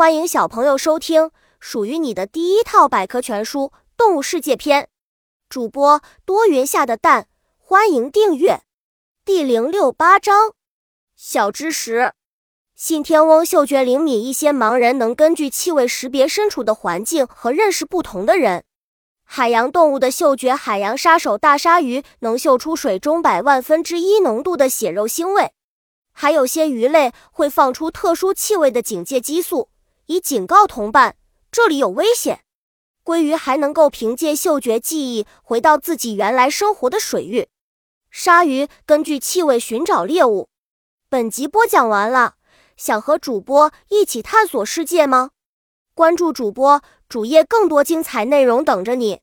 欢迎小朋友收听属于你的第一套百科全书《动物世界》篇。主播多云下的蛋，欢迎订阅。第零六八章小知识：信天翁嗅觉灵敏，一些盲人能根据气味识别身处的环境和认识不同的人。海洋动物的嗅觉，海洋杀手大鲨鱼能嗅出水中百万分之一浓度的血肉腥味，还有些鱼类会放出特殊气味的警戒激素。以警告同伴，这里有危险。鲑鱼还能够凭借嗅觉记忆回到自己原来生活的水域。鲨鱼根据气味寻找猎物。本集播讲完了，想和主播一起探索世界吗？关注主播主页，更多精彩内容等着你。